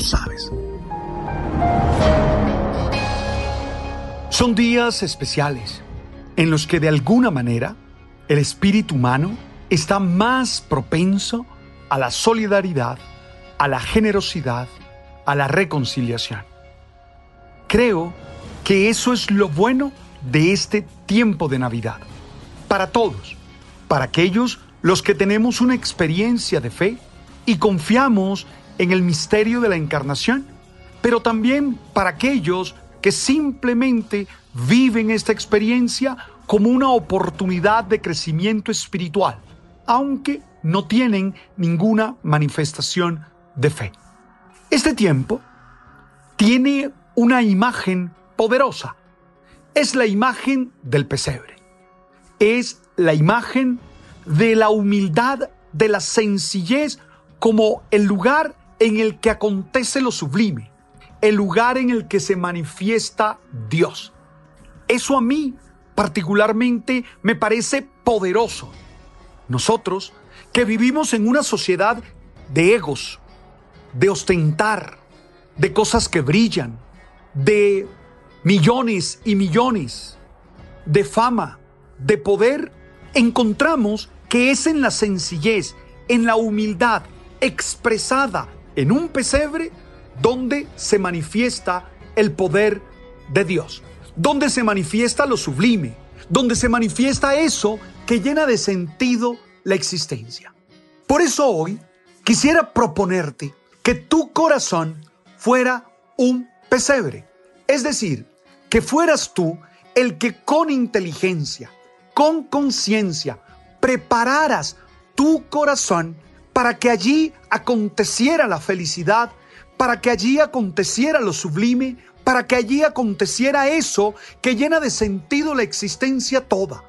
Sabes. Son días especiales en los que de alguna manera el espíritu humano está más propenso a la solidaridad, a la generosidad, a la reconciliación. Creo que eso es lo bueno de este tiempo de Navidad. Para todos, para aquellos los que tenemos una experiencia de fe y confiamos en el misterio de la encarnación, pero también para aquellos que simplemente viven esta experiencia como una oportunidad de crecimiento espiritual, aunque no tienen ninguna manifestación de fe. Este tiempo tiene una imagen poderosa. Es la imagen del pesebre. Es la imagen de la humildad, de la sencillez como el lugar en el que acontece lo sublime, el lugar en el que se manifiesta Dios. Eso a mí particularmente me parece poderoso. Nosotros, que vivimos en una sociedad de egos, de ostentar, de cosas que brillan, de millones y millones, de fama, de poder, encontramos que es en la sencillez, en la humildad expresada en un pesebre donde se manifiesta el poder de Dios donde se manifiesta lo sublime, donde se manifiesta eso que llena de sentido la existencia. Por eso hoy quisiera proponerte que tu corazón fuera un pesebre, es decir, que fueras tú el que con inteligencia, con conciencia, prepararas tu corazón para que allí aconteciera la felicidad, para que allí aconteciera lo sublime, para que allí aconteciera eso que llena de sentido la existencia toda.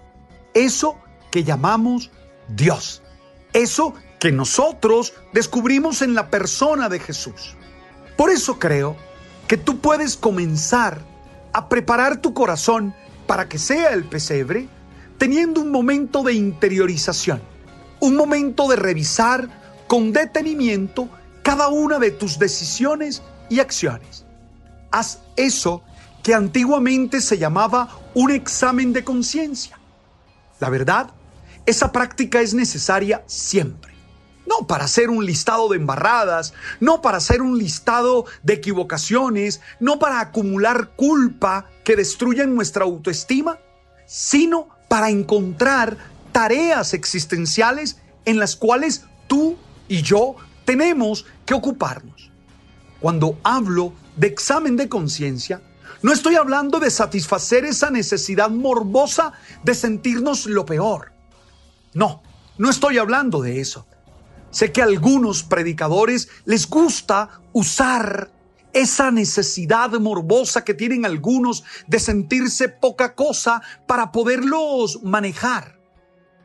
Eso que llamamos Dios. Eso que nosotros descubrimos en la persona de Jesús. Por eso creo que tú puedes comenzar a preparar tu corazón para que sea el pesebre, teniendo un momento de interiorización, un momento de revisar con detenimiento cada una de tus decisiones y acciones haz eso que antiguamente se llamaba un examen de conciencia. La verdad, esa práctica es necesaria siempre. No para hacer un listado de embarradas, no para hacer un listado de equivocaciones, no para acumular culpa que destruyen nuestra autoestima, sino para encontrar tareas existenciales en las cuales tú y yo tenemos que ocuparnos. Cuando hablo de examen de conciencia, no estoy hablando de satisfacer esa necesidad morbosa de sentirnos lo peor. No, no estoy hablando de eso. Sé que a algunos predicadores les gusta usar esa necesidad morbosa que tienen algunos de sentirse poca cosa para poderlos manejar.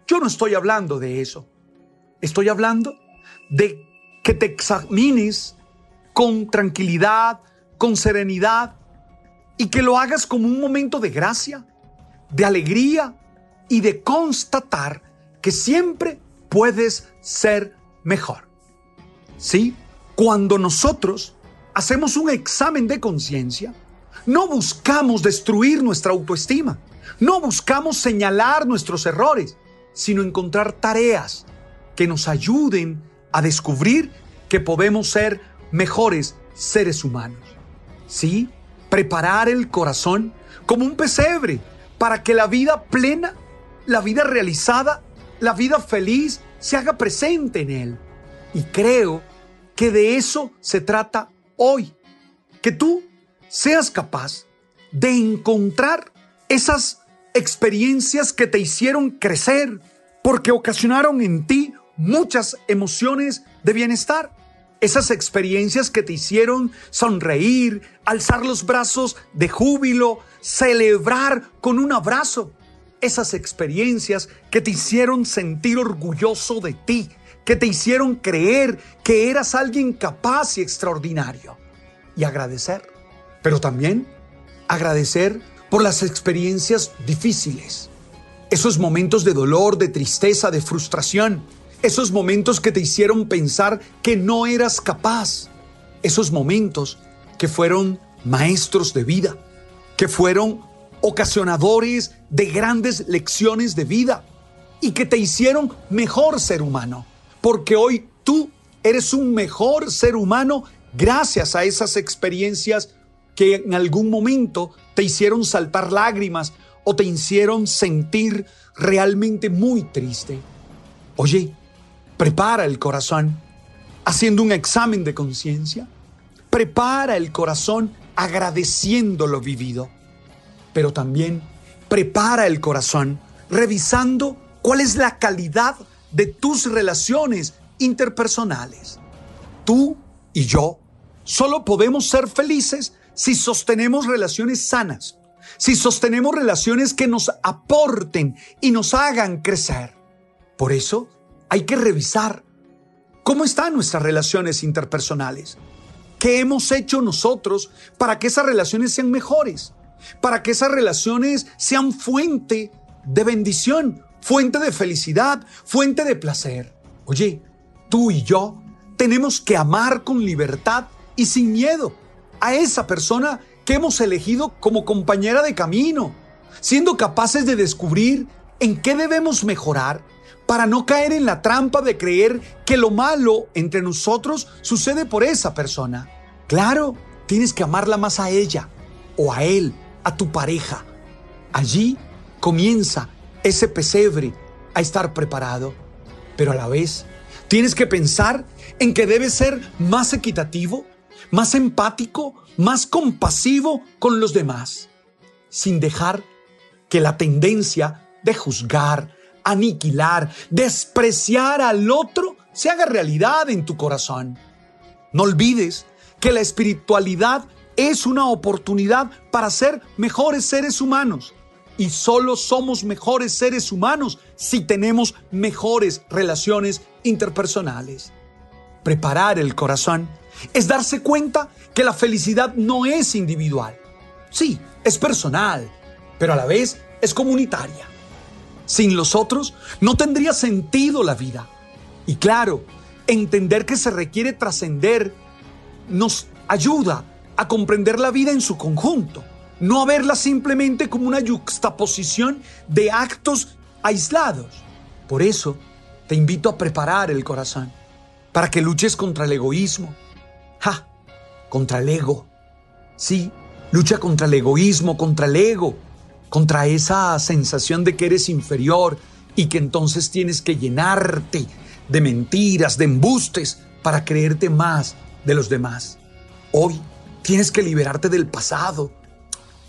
Yo no estoy hablando de eso. Estoy hablando de que te examines con tranquilidad, con serenidad y que lo hagas como un momento de gracia, de alegría y de constatar que siempre puedes ser mejor. ¿Sí? Cuando nosotros hacemos un examen de conciencia, no buscamos destruir nuestra autoestima, no buscamos señalar nuestros errores, sino encontrar tareas que nos ayuden a descubrir que podemos ser mejores seres humanos. ¿Sí? Preparar el corazón como un pesebre para que la vida plena, la vida realizada, la vida feliz se haga presente en él. Y creo que de eso se trata hoy. Que tú seas capaz de encontrar esas experiencias que te hicieron crecer porque ocasionaron en ti muchas emociones de bienestar. Esas experiencias que te hicieron sonreír, alzar los brazos de júbilo, celebrar con un abrazo. Esas experiencias que te hicieron sentir orgulloso de ti, que te hicieron creer que eras alguien capaz y extraordinario. Y agradecer. Pero también agradecer por las experiencias difíciles. Esos momentos de dolor, de tristeza, de frustración. Esos momentos que te hicieron pensar que no eras capaz. Esos momentos que fueron maestros de vida. Que fueron ocasionadores de grandes lecciones de vida. Y que te hicieron mejor ser humano porque hoy tú eres un mejor ser humano gracias a esas experiencias que en algún momento te hicieron saltar lágrimas o te hicieron sentir realmente muy triste. Oye, prepara el corazón haciendo un examen de conciencia. Prepara el corazón agradeciendo lo vivido. Pero también prepara el corazón revisando cuál es la calidad de tus relaciones interpersonales. Tú y yo solo podemos ser felices si sostenemos relaciones sanas, si sostenemos relaciones que nos aporten y nos hagan crecer. Por eso hay que revisar cómo están nuestras relaciones interpersonales. ¿Qué hemos hecho nosotros para que esas relaciones sean mejores? Para que esas relaciones sean fuente de bendición, fuente de felicidad, fuente de placer. Oye, tú y yo tenemos que amar con libertad y sin miedo a esa persona que hemos elegido como compañera de camino, siendo capaces de descubrir en qué debemos mejorar para no caer en la trampa de creer que lo malo entre nosotros sucede por esa persona. Claro, tienes que amarla más a ella o a él, a tu pareja. Allí comienza ese pesebre a estar preparado, pero a la vez tienes que pensar en que debes ser más equitativo, más empático, más compasivo con los demás, sin dejar que la tendencia de juzgar, aniquilar, despreciar al otro se haga realidad en tu corazón. No olvides que la espiritualidad es una oportunidad para ser mejores seres humanos y solo somos mejores seres humanos si tenemos mejores relaciones interpersonales. Preparar el corazón es darse cuenta que la felicidad no es individual. Sí, es personal, pero a la vez es comunitaria. Sin los otros no tendría sentido la vida. Y claro, entender que se requiere trascender nos ayuda a comprender la vida en su conjunto no a verla simplemente como una yuxtaposición de actos aislados. Por eso te invito a preparar el corazón para que luches contra el egoísmo. Contra el ego. Sí, lucha contra el egoísmo, contra el ego, contra esa sensación de que eres inferior y que entonces tienes que llenarte de mentiras, de embustes para creerte más de los demás. Hoy tienes que liberarte del pasado,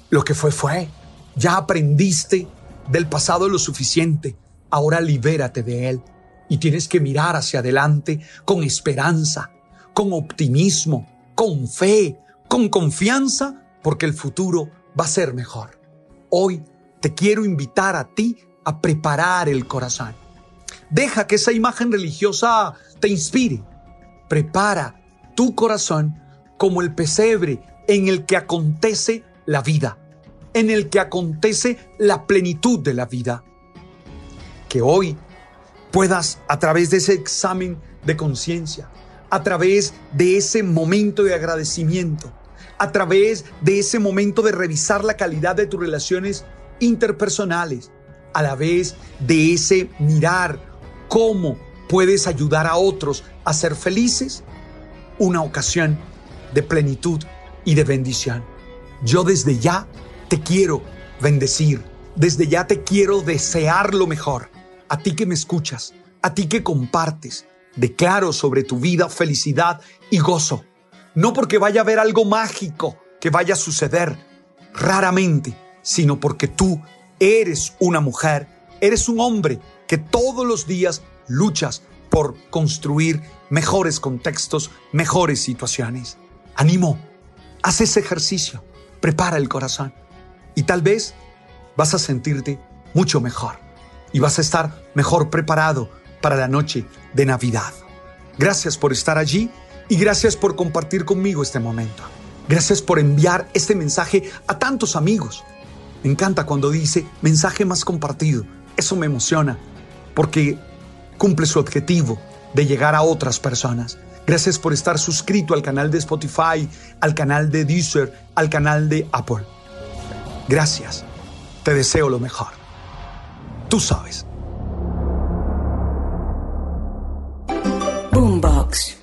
lo que fue fue. Ya aprendiste del pasado lo suficiente. Ahora libérate de él. Y tienes que mirar hacia adelante con esperanza, con optimismo, con fe, con confianza, porque el futuro va a ser mejor. Hoy te quiero invitar a ti a preparar el corazón. Deja que esa imagen religiosa te inspire. Prepara tu corazón como el pesebre en el que acontece la vida en el que acontece la plenitud de la vida. Que hoy puedas, a través de ese examen de conciencia, a través de ese momento de agradecimiento, a través de ese momento de revisar la calidad de tus relaciones interpersonales, a la vez de ese mirar cómo puedes ayudar a otros a ser felices, una ocasión de plenitud y de bendición. Yo desde ya te quiero bendecir, desde ya te quiero desear lo mejor. A ti que me escuchas, a ti que compartes, declaro sobre tu vida felicidad y gozo. No porque vaya a haber algo mágico que vaya a suceder raramente, sino porque tú eres una mujer, eres un hombre que todos los días luchas por construir mejores contextos, mejores situaciones. Animo, haz ese ejercicio, prepara el corazón y tal vez vas a sentirte mucho mejor y vas a estar mejor preparado para la noche de Navidad. Gracias por estar allí y gracias por compartir conmigo este momento. Gracias por enviar este mensaje a tantos amigos. Me encanta cuando dice mensaje más compartido. Eso me emociona porque cumple su objetivo de llegar a otras personas. Gracias por estar suscrito al canal de Spotify, al canal de Deezer, al canal de Apple. Gracias. Te deseo lo mejor. Tú sabes. Boombox.